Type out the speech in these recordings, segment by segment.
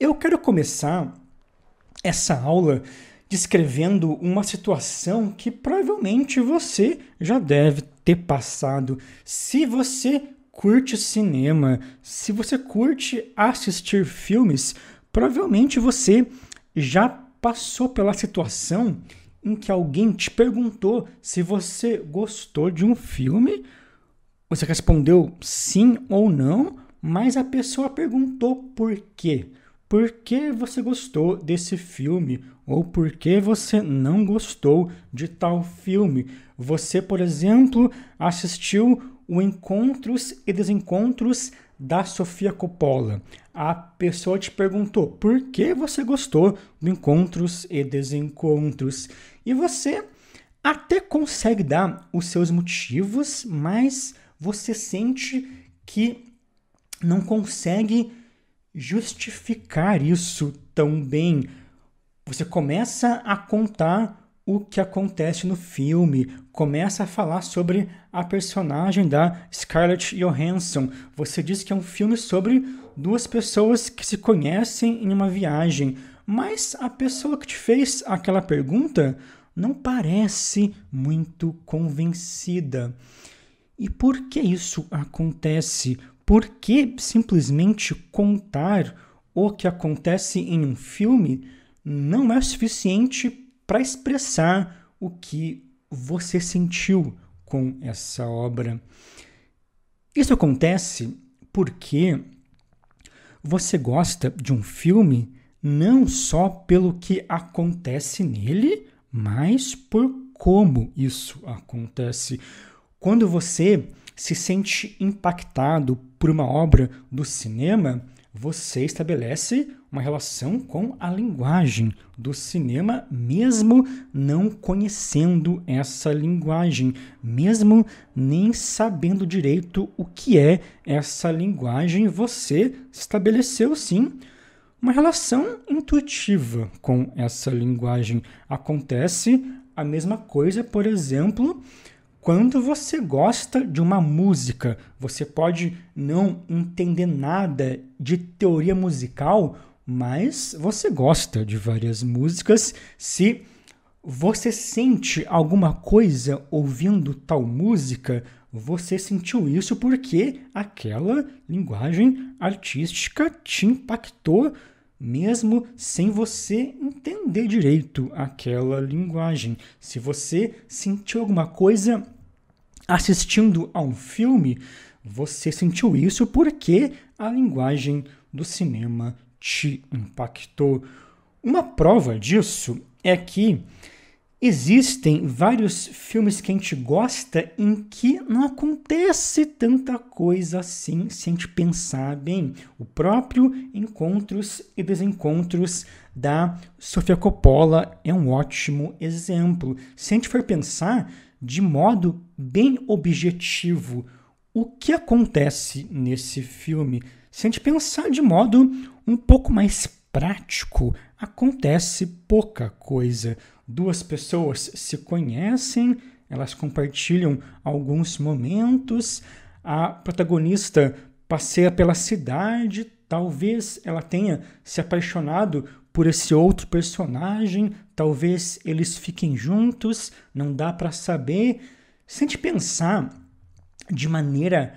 Eu quero começar essa aula descrevendo uma situação que provavelmente você já deve ter passado. Se você curte cinema, se você curte assistir filmes, provavelmente você já passou pela situação em que alguém te perguntou se você gostou de um filme. Você respondeu sim ou não, mas a pessoa perguntou por quê por que você gostou desse filme ou por que você não gostou de tal filme. Você, por exemplo, assistiu o Encontros e Desencontros da Sofia Coppola. A pessoa te perguntou por que você gostou do Encontros e Desencontros. E você até consegue dar os seus motivos, mas você sente que não consegue justificar isso tão bem. Você começa a contar o que acontece no filme, começa a falar sobre a personagem da Scarlett Johansson. Você diz que é um filme sobre duas pessoas que se conhecem em uma viagem, mas a pessoa que te fez aquela pergunta não parece muito convencida. E por que isso acontece? Por que simplesmente contar o que acontece em um filme não é suficiente para expressar o que você sentiu com essa obra? Isso acontece porque você gosta de um filme não só pelo que acontece nele, mas por como isso acontece. Quando você se sente impactado por uma obra do cinema, você estabelece uma relação com a linguagem do cinema, mesmo não conhecendo essa linguagem, mesmo nem sabendo direito o que é essa linguagem, você estabeleceu sim uma relação intuitiva com essa linguagem. Acontece a mesma coisa, por exemplo, quando você gosta de uma música, você pode não entender nada de teoria musical, mas você gosta de várias músicas. Se você sente alguma coisa ouvindo tal música, você sentiu isso porque aquela linguagem artística te impactou, mesmo sem você entender direito aquela linguagem. Se você sentiu alguma coisa assistindo a um filme, você sentiu isso porque a linguagem do cinema te impactou. Uma prova disso é que existem vários filmes que a gente gosta em que não acontece tanta coisa assim se a gente pensar bem. O próprio Encontros e Desencontros da Sofia Coppola é um ótimo exemplo. Se a gente for pensar de modo bem objetivo o que acontece nesse filme. Se a gente pensar de modo um pouco mais prático, acontece pouca coisa. Duas pessoas se conhecem, elas compartilham alguns momentos, a protagonista passeia pela cidade, talvez ela tenha se apaixonado por esse outro personagem, talvez eles fiquem juntos, não dá para saber. Se a gente pensar de maneira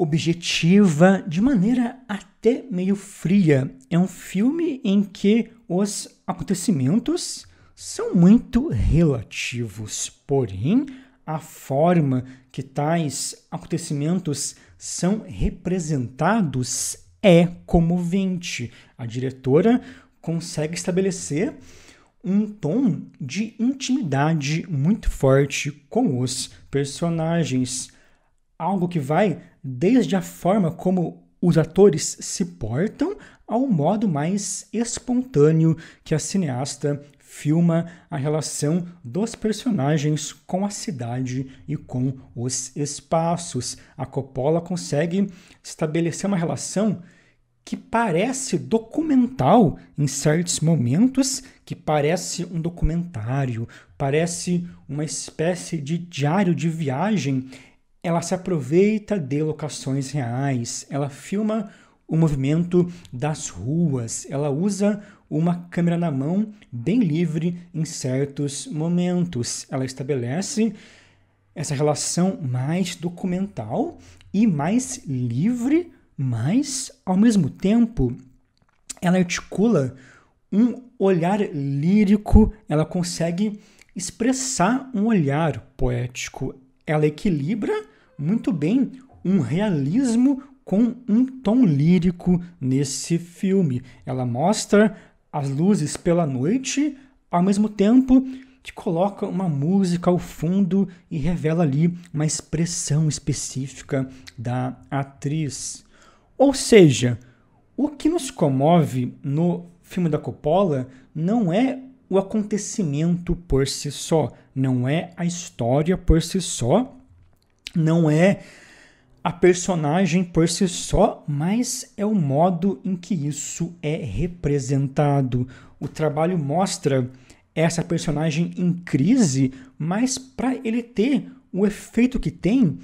objetiva, de maneira até meio fria, é um filme em que os acontecimentos são muito relativos, porém a forma que tais acontecimentos são representados é comovente. A diretora consegue estabelecer um tom de intimidade muito forte com os personagens. Algo que vai desde a forma como os atores se portam ao modo mais espontâneo que a cineasta filma a relação dos personagens com a cidade e com os espaços. A Coppola consegue estabelecer uma relação que parece documental em certos momentos, que parece um documentário, parece uma espécie de diário de viagem. Ela se aproveita de locações reais, ela filma o movimento das ruas. Ela usa uma câmera na mão bem livre em certos momentos. Ela estabelece essa relação mais documental e mais livre, mas ao mesmo tempo ela articula um olhar lírico, ela consegue expressar um olhar poético. Ela equilibra muito bem um realismo com um tom lírico nesse filme. Ela mostra as luzes pela noite, ao mesmo tempo que coloca uma música ao fundo e revela ali uma expressão específica da atriz. Ou seja, o que nos comove no filme da Coppola não é o acontecimento por si só, não é a história por si só, não é a personagem por si só, mas é o modo em que isso é representado. O trabalho mostra essa personagem em crise, mas para ele ter o efeito que tem,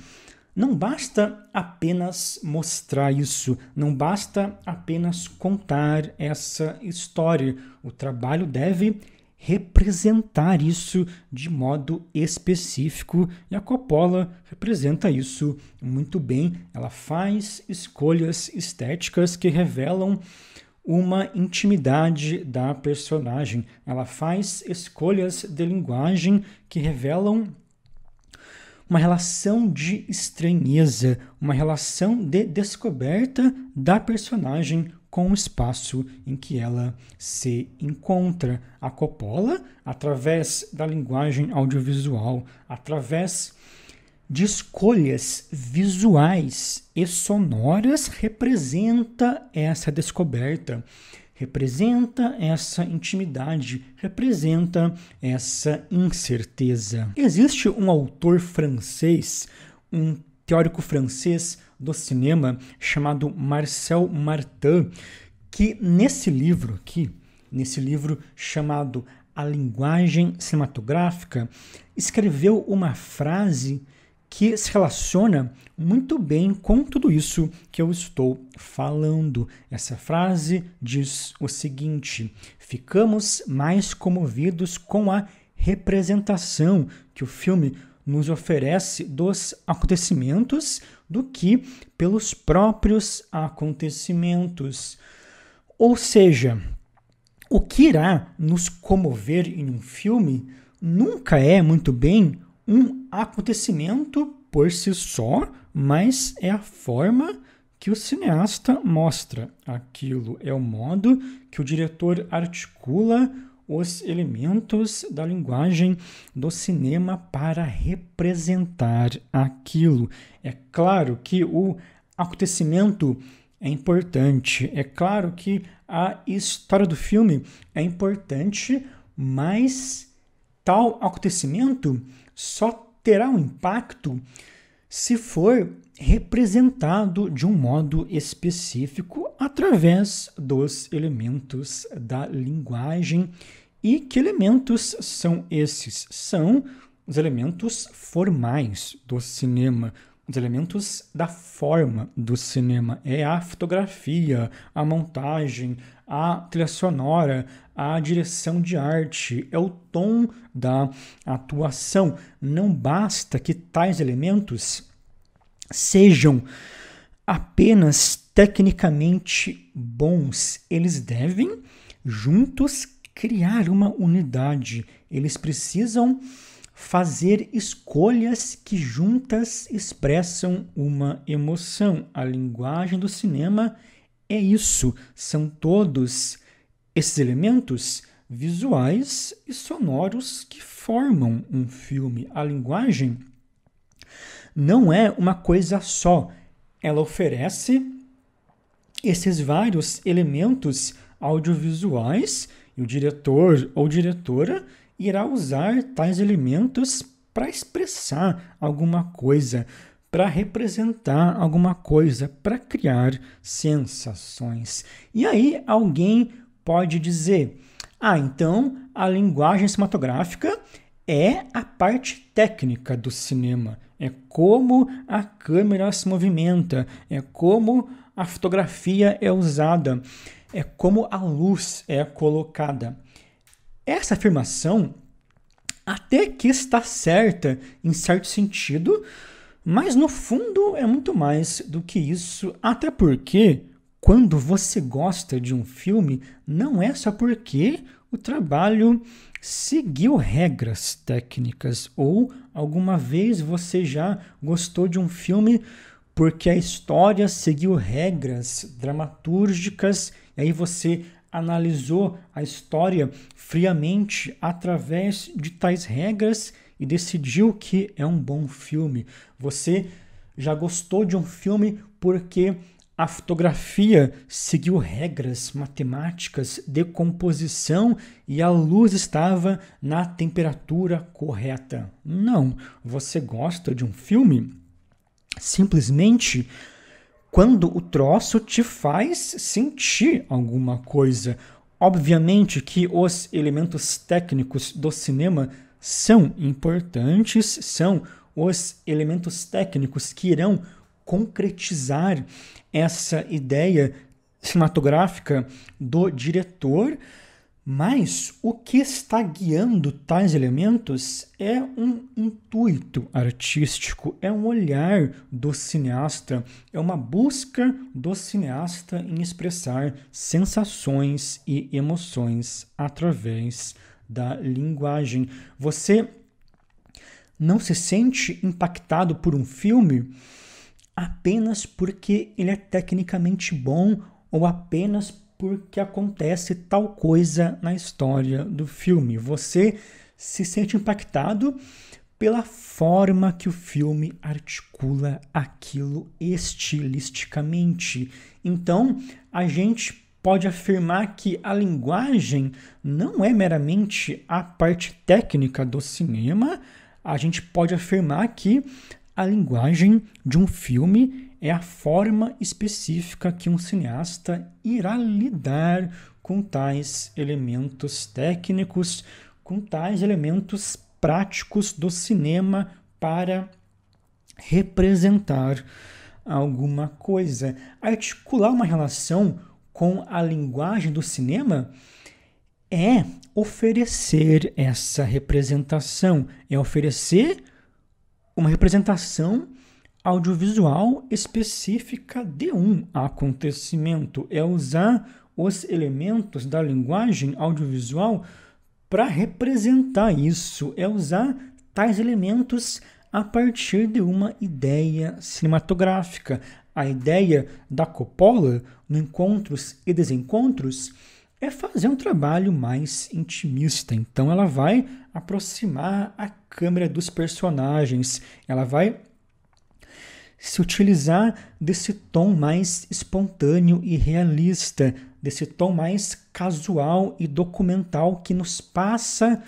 não basta apenas mostrar isso, não basta apenas contar essa história. O trabalho deve representar isso de modo específico e a Coppola representa isso muito bem. Ela faz escolhas estéticas que revelam uma intimidade da personagem. Ela faz escolhas de linguagem que revelam uma relação de estranheza, uma relação de descoberta da personagem com o espaço em que ela se encontra. A Coppola, através da linguagem audiovisual, através de escolhas visuais e sonoras, representa essa descoberta, representa essa intimidade, representa essa incerteza. Existe um autor francês, um teórico francês do cinema chamado Marcel Martin, que nesse livro aqui, nesse livro chamado A Linguagem Cinematográfica, escreveu uma frase que se relaciona muito bem com tudo isso que eu estou falando. Essa frase diz o seguinte: ficamos mais comovidos com a representação que o filme nos oferece dos acontecimentos do que pelos próprios acontecimentos. Ou seja, o que irá nos comover em um filme nunca é muito bem um acontecimento por si só, mas é a forma que o cineasta mostra aquilo, é o modo que o diretor articula os elementos da linguagem do cinema para representar aquilo. É claro que o acontecimento é importante, é claro que a história do filme é importante, mas tal acontecimento só terá um impacto se for representado de um modo específico através dos elementos da linguagem. E que elementos são esses? São os elementos formais do cinema, os elementos da forma do cinema. É a fotografia, a montagem, a trilha sonora, a direção de arte, é o tom da atuação. Não basta que tais elementos sejam apenas tecnicamente bons, eles devem juntos criar uma unidade. Eles precisam fazer escolhas que juntas expressam uma emoção. A linguagem do cinema é isso, são todos esses elementos visuais e sonoros que formam um filme. A linguagem não é uma coisa só. Ela oferece esses vários elementos audiovisuais e o diretor ou diretora irá usar tais elementos para expressar alguma coisa, para representar alguma coisa, para criar sensações. E aí alguém pode dizer: ah, então a linguagem cinematográfica é a parte técnica do cinema, é como a câmera se movimenta, é como a fotografia é usada, é como a luz é colocada. Essa afirmação até que está certa em certo sentido, mas no fundo é muito mais do que isso, até porque quando você gosta de um filme, não é só porque o trabalho seguiu regras técnicas ou alguma vez você já gostou de um filme porque a história seguiu regras dramatúrgicas e aí você analisou a história friamente através de tais regras e decidiu que é um bom filme. Você já gostou de um filme porque a fotografia seguiu regras matemáticas de composição e a luz estava na temperatura correta. Não, você gosta de um filme simplesmente quando o troço te faz sentir alguma coisa. Obviamente que os elementos técnicos do cinema são importantes, são os elementos técnicos que irão concretizar essa ideia cinematográfica do diretor, mas o que está guiando tais elementos é um intuito artístico, é um olhar do cineasta, é uma busca do cineasta em expressar sensações e emoções através da linguagem. Você não se sente impactado por um filme apenas porque ele é tecnicamente bom ou apenas porque acontece tal coisa na história do filme. Você se sente impactado pela forma que o filme articula aquilo estilisticamente. Então, a gente pode afirmar que a linguagem não é meramente a parte técnica do cinema, a gente pode afirmar que a linguagem de um filme é a forma específica que um cineasta irá lidar com tais elementos técnicos, com tais elementos práticos do cinema para representar alguma coisa. Articular uma relação com a linguagem do cinema é oferecer essa representação, é oferecer uma representação audiovisual específica de um acontecimento, é usar os elementos da linguagem audiovisual para representar isso, é usar tais elementos a partir de uma ideia cinematográfica. A ideia da Coppola no Encontros e Desencontros é fazer um trabalho mais intimista. Então ela vai aproximar a câmera dos personagens, ela vai se utilizar desse tom mais espontâneo e realista, desse tom mais casual e documental que nos passa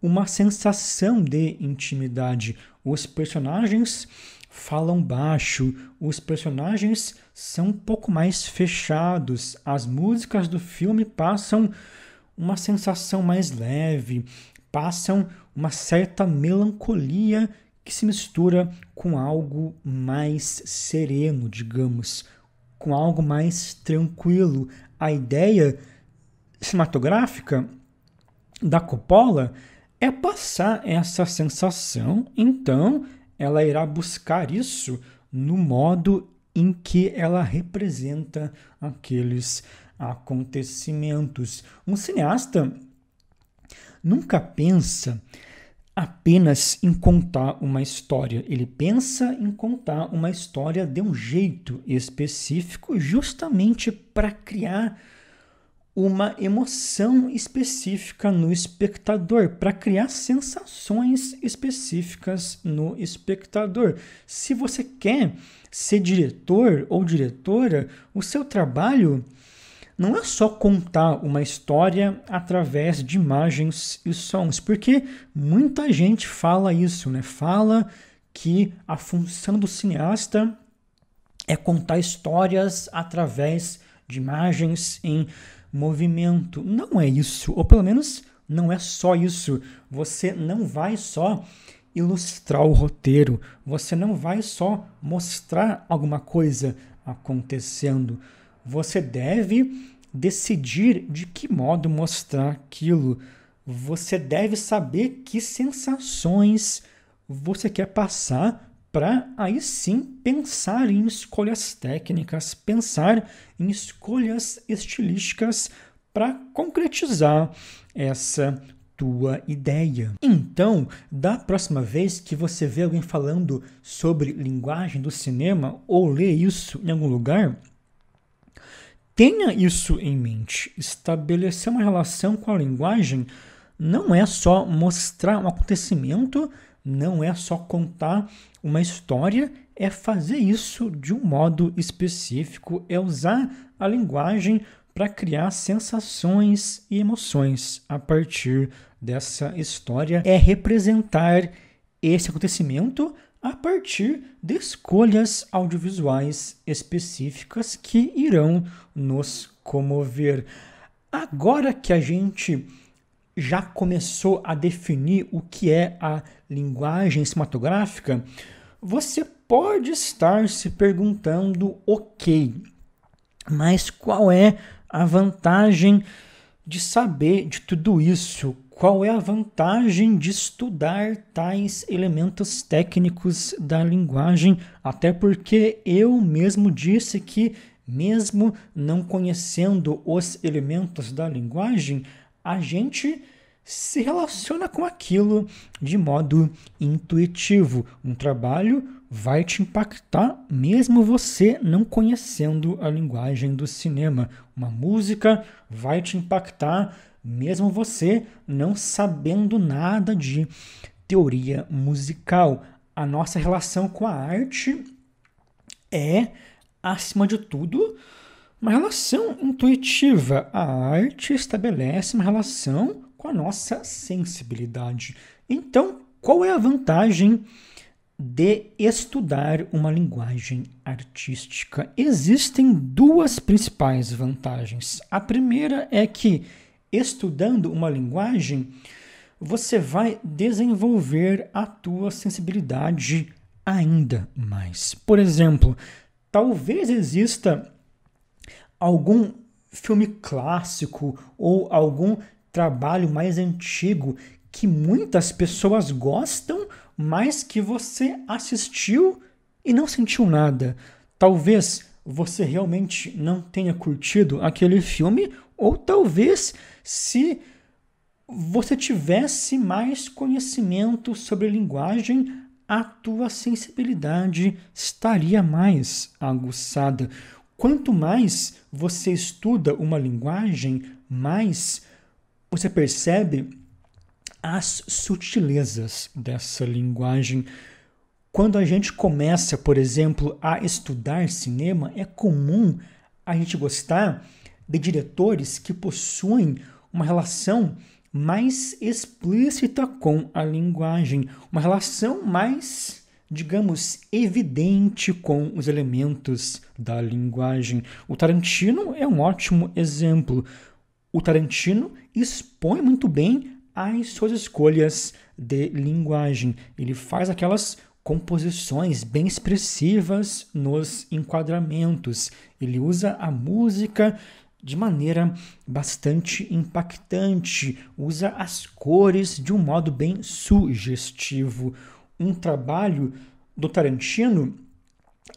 uma sensação de intimidade. Os personagens falam baixo, os personagens são um pouco mais fechados, as músicas do filme passam uma sensação mais leve, passam uma certa melancolia que se mistura com algo mais sereno, digamos, com algo mais tranquilo. A ideia cinematográfica da Coppola é passar essa sensação, então ela irá buscar isso no modo em que ela representa aqueles acontecimentos. Um cineasta nunca pensa apenas em contar uma história, ele pensa em contar uma história de um jeito específico, justamente para criar uma emoção específica no espectador, para criar sensações específicas no espectador. Se você quer ser diretor ou diretora, o seu trabalho não é só contar uma história através de imagens e sons, porque muita gente fala isso, né? Fala que a função do cineasta é contar histórias através de imagens em movimento. Não é isso, ou pelo menos não é só isso. Você não vai só ilustrar o roteiro, você não vai só mostrar alguma coisa. acontecendo. Você deve decidir de que modo mostrar aquilo. Você deve saber que sensações você quer passar para aí sim pensar em escolhas técnicas, pensar em escolhas estilísticas para concretizar essa tua ideia. Então, da próxima vez que você vê alguém falando sobre linguagem do cinema ou lê isso em algum lugar, tenha isso em mente. Estabelecer uma relação com a linguagem não é só mostrar um acontecimento, não é só contar uma história, é fazer isso de um modo específico, é usar a linguagem para criar sensações e emoções a partir dessa história, é representar esse acontecimento a partir de escolhas audiovisuais específicas que irão nos comover. Agora que a gente já começou a definir o que é a linguagem cinematográfica, você pode estar se perguntando, ok, mas qual é a vantagem de saber de tudo isso? Qual é a vantagem de estudar tais elementos técnicos da linguagem? Até porque eu mesmo disse que, mesmo não conhecendo os elementos da linguagem, a gente se relaciona com aquilo de modo intuitivo. Um trabalho vai te impactar mesmo você não conhecendo a linguagem do cinema. Uma música vai te impactar mesmo você não sabendo nada de teoria musical. A nossa relação com a arte é, acima de tudo, uma relação intuitiva. A arte estabelece uma relação com a nossa sensibilidade. Então, qual é a vantagem de estudar uma linguagem artística? Existem duas principais vantagens. A primeira é que, estudando uma linguagem, você vai desenvolver a tua sensibilidade ainda mais. Por exemplo, talvez exista algum filme clássico ou algum trabalho mais antigo que muitas pessoas gostam, mas que você assistiu e não sentiu nada. Talvez você realmente não tenha curtido aquele filme, ou talvez se você tivesse mais conhecimento sobre linguagem, a tua sensibilidade estaria mais aguçada. Quanto mais você estuda uma linguagem, mais você percebe as sutilezas dessa linguagem. Quando a gente começa, por exemplo, a estudar cinema, é comum a gente gostar de diretores que possuem uma relação mais explícita com a linguagem, uma relação mais, digamos, evidente com os elementos da linguagem. O Tarantino é um ótimo exemplo. O Tarantino expõe muito bem as suas escolhas de linguagem. Ele faz aquelas composições bem expressivas nos enquadramentos. Ele usa a música de maneira bastante impactante, usa as cores de um modo bem sugestivo. Um trabalho do Tarantino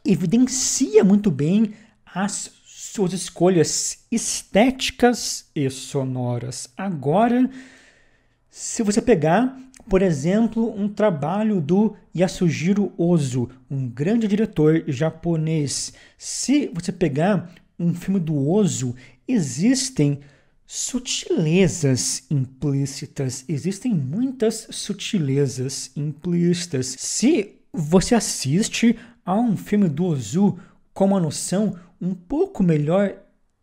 evidencia muito bem as suas escolhas estéticas e sonoras. Agora, se você pegar, por exemplo, um trabalho do Yasujiro Ozu, um grande diretor japonês, se você pegar um filme do Ozu, existem sutilezas implícitas, existem muitas sutilezas implícitas. Se você assiste a um filme do Ozu com uma noção um pouco melhor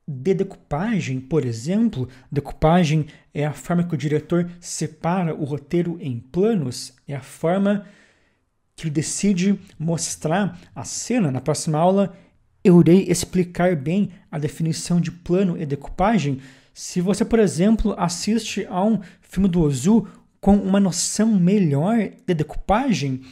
de decupagem, por exemplo, decupagem é a forma que o diretor separa o roteiro em planos, é a forma que ele decide mostrar a cena. Na próxima aula eu irei explicar bem a definição de plano e decupagem. Se você, por exemplo, assiste a um filme do Ozu com uma noção melhor de decupagem,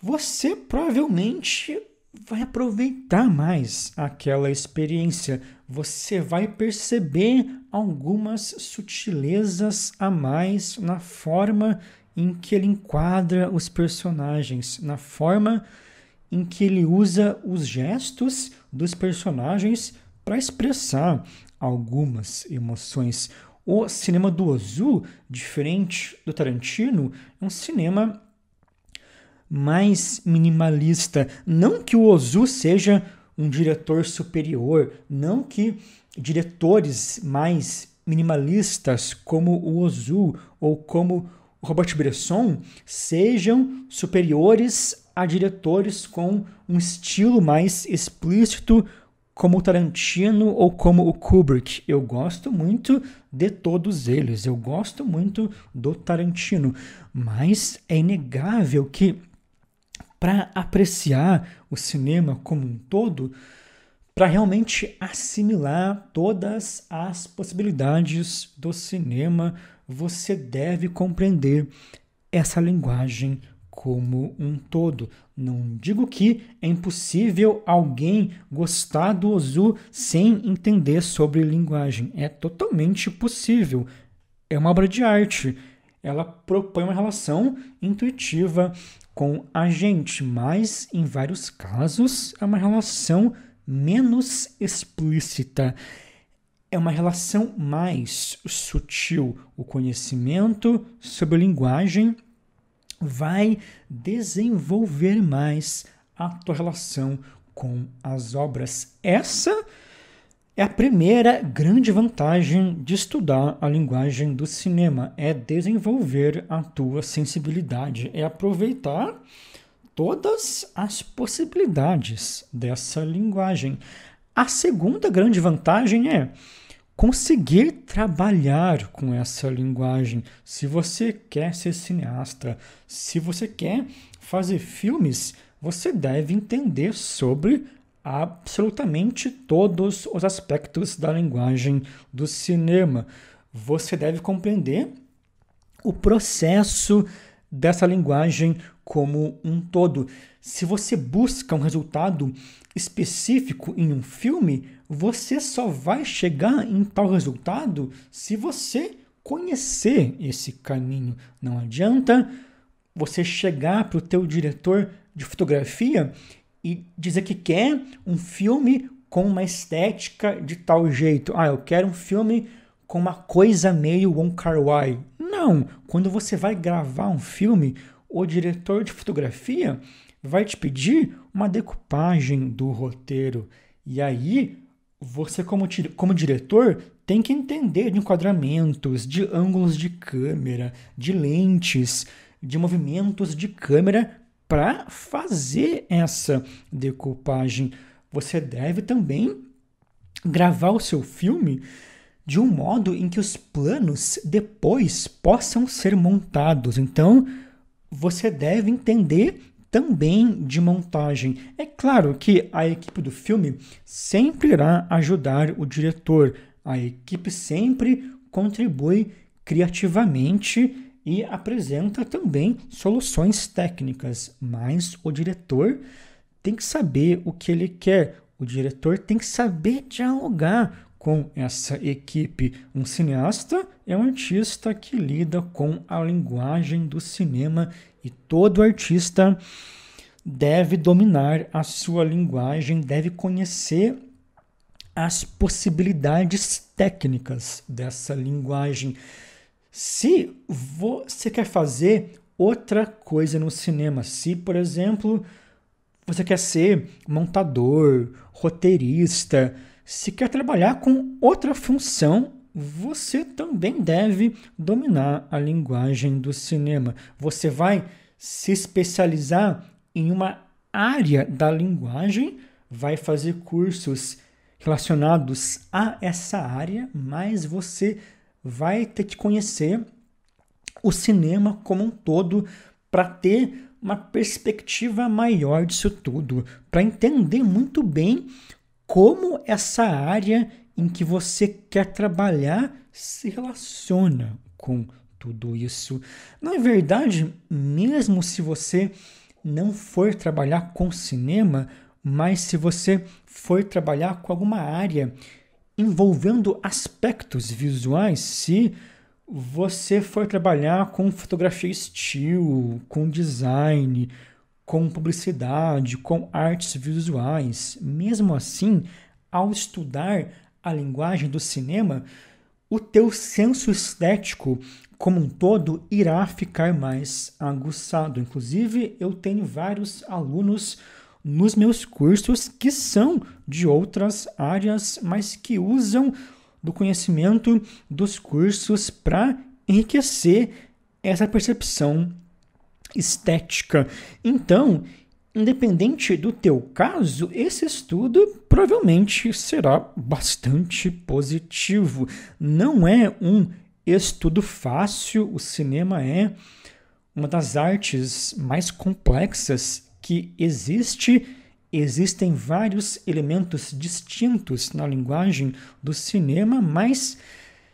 você provavelmente vai aproveitar mais aquela experiência. Você vai perceber algumas sutilezas a mais na forma em que ele enquadra os personagens, na forma em que ele usa os gestos dos personagens para expressar algumas emoções. O cinema do Ozu, diferente do Tarantino, é um cinema mais minimalista. Não que o Ozu seja um diretor superior, não que diretores mais minimalistas como o Ozu ou como o Robert Bresson sejam superiores a diretores com um estilo mais explícito como o Tarantino ou como o Kubrick. Eu gosto muito de todos eles, eu gosto muito do Tarantino, mas é inegável que para apreciar o cinema como um todo, para realmente assimilar todas as possibilidades do cinema, você deve compreender essa linguagem como um todo. Não digo que é impossível alguém gostar do Ozu sem entender sobre linguagem. É totalmente possível. É uma obra de arte. Ela propõe uma relação intuitiva com a gente, mas em vários casos é uma relação menos explícita. É uma relação mais sutil. O conhecimento sobre linguagem vai desenvolver mais a tua relação com as obras. Essa é a primeira grande vantagem de estudar a linguagem do cinema, é desenvolver a tua sensibilidade, é aproveitar todas as possibilidades dessa linguagem. A segunda grande vantagem é conseguir trabalhar com essa linguagem. Se você quer ser cineasta, se você quer fazer filmes, você deve entender sobre absolutamente todos os aspectos da linguagem do cinema. Você deve compreender o processo dessa linguagem como um todo. Se você busca um resultado específico em um filme, você só vai chegar em tal resultado se você conhecer esse caminho. Não adianta você chegar para o teu diretor de fotografia e dizer que quer um filme com uma estética de tal jeito. Ah, eu quero um filme com uma coisa meio Wong Kar Wai. Não, quando você vai gravar um filme, o diretor de fotografia vai te pedir uma decupagem do roteiro. E aí, você, como, como diretor, tem que entender de enquadramentos, de ângulos de câmera, de lentes, de movimentos de câmera para fazer essa decupagem. Você deve também gravar o seu filme de um modo em que os planos depois possam ser montados. Então, você deve entender também de montagem. É claro que a equipe do filme sempre irá ajudar o diretor. A equipe sempre contribui criativamente e apresenta também soluções técnicas, mas o diretor tem que saber o que ele quer. O diretor tem que saber dialogar com essa equipe. Um cineasta é um artista que lida com a linguagem do cinema e todo artista deve dominar a sua linguagem, deve conhecer as possibilidades técnicas dessa linguagem. Se você quer fazer outra coisa no cinema, se, por exemplo, você quer ser montador, roteirista, se quer trabalhar com outra função, você também deve dominar a linguagem do cinema. Você vai se especializar em uma área da linguagem, vai fazer cursos relacionados a essa área, mas você vai ter que conhecer o cinema como um todo para ter uma perspectiva maior disso tudo, para entender muito bem como essa área em que você quer trabalhar se relaciona com tudo isso. Na verdade, mesmo se você não for trabalhar com cinema, mas se você for trabalhar com alguma área envolvendo aspectos visuais, se você for trabalhar com fotografia estilo, com design, com publicidade, com artes visuais, mesmo assim, ao estudar a linguagem do cinema, o teu senso estético como um todo irá ficar mais aguçado. Inclusive, eu tenho vários alunos nos meus cursos que são de outras áreas, mas que usam do conhecimento dos cursos para enriquecer essa percepção estética. Então, independente do teu caso, esse estudo provavelmente será bastante positivo. Não é um estudo fácil, o cinema é uma das artes mais complexas que existe. Existem vários elementos distintos na linguagem do cinema, mas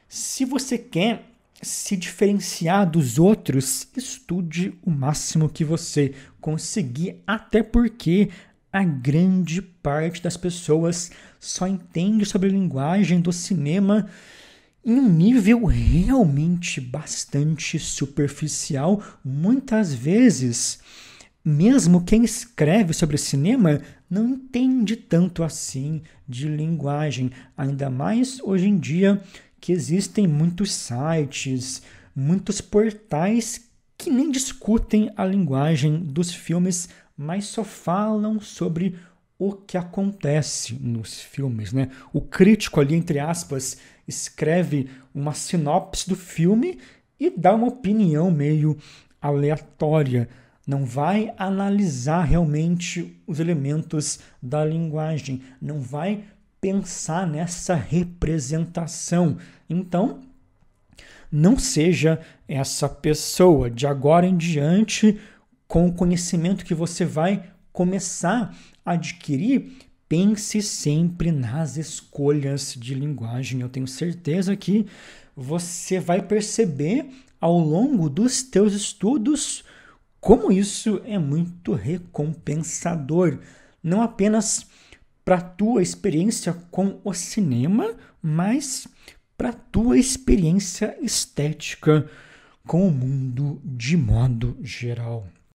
se você quer se diferenciar dos outros, estude o máximo que você conseguir, até porque a grande parte das pessoas só entende sobre a linguagem do cinema em um nível realmente bastante superficial. Muitas vezes, mesmo quem escreve sobre cinema não entende tanto assim de linguagem, ainda mais hoje em dia que existem muitos sites, muitos portais que nem discutem a linguagem dos filmes, mas só falam sobre o que acontece nos filmes, né? O crítico ali entre aspas escreve uma sinopse do filme e dá uma opinião meio aleatória, não vai analisar realmente os elementos da linguagem, não vai pensar nessa representação. Então, não seja essa pessoa. De agora em diante, com o conhecimento que você vai começar a adquirir, pense sempre nas escolhas de linguagem. Eu tenho certeza que você vai perceber ao longo dos teus estudos como isso é muito recompensador, não apenas para a tua experiência com o cinema, mas para a tua experiência estética com o mundo de modo geral.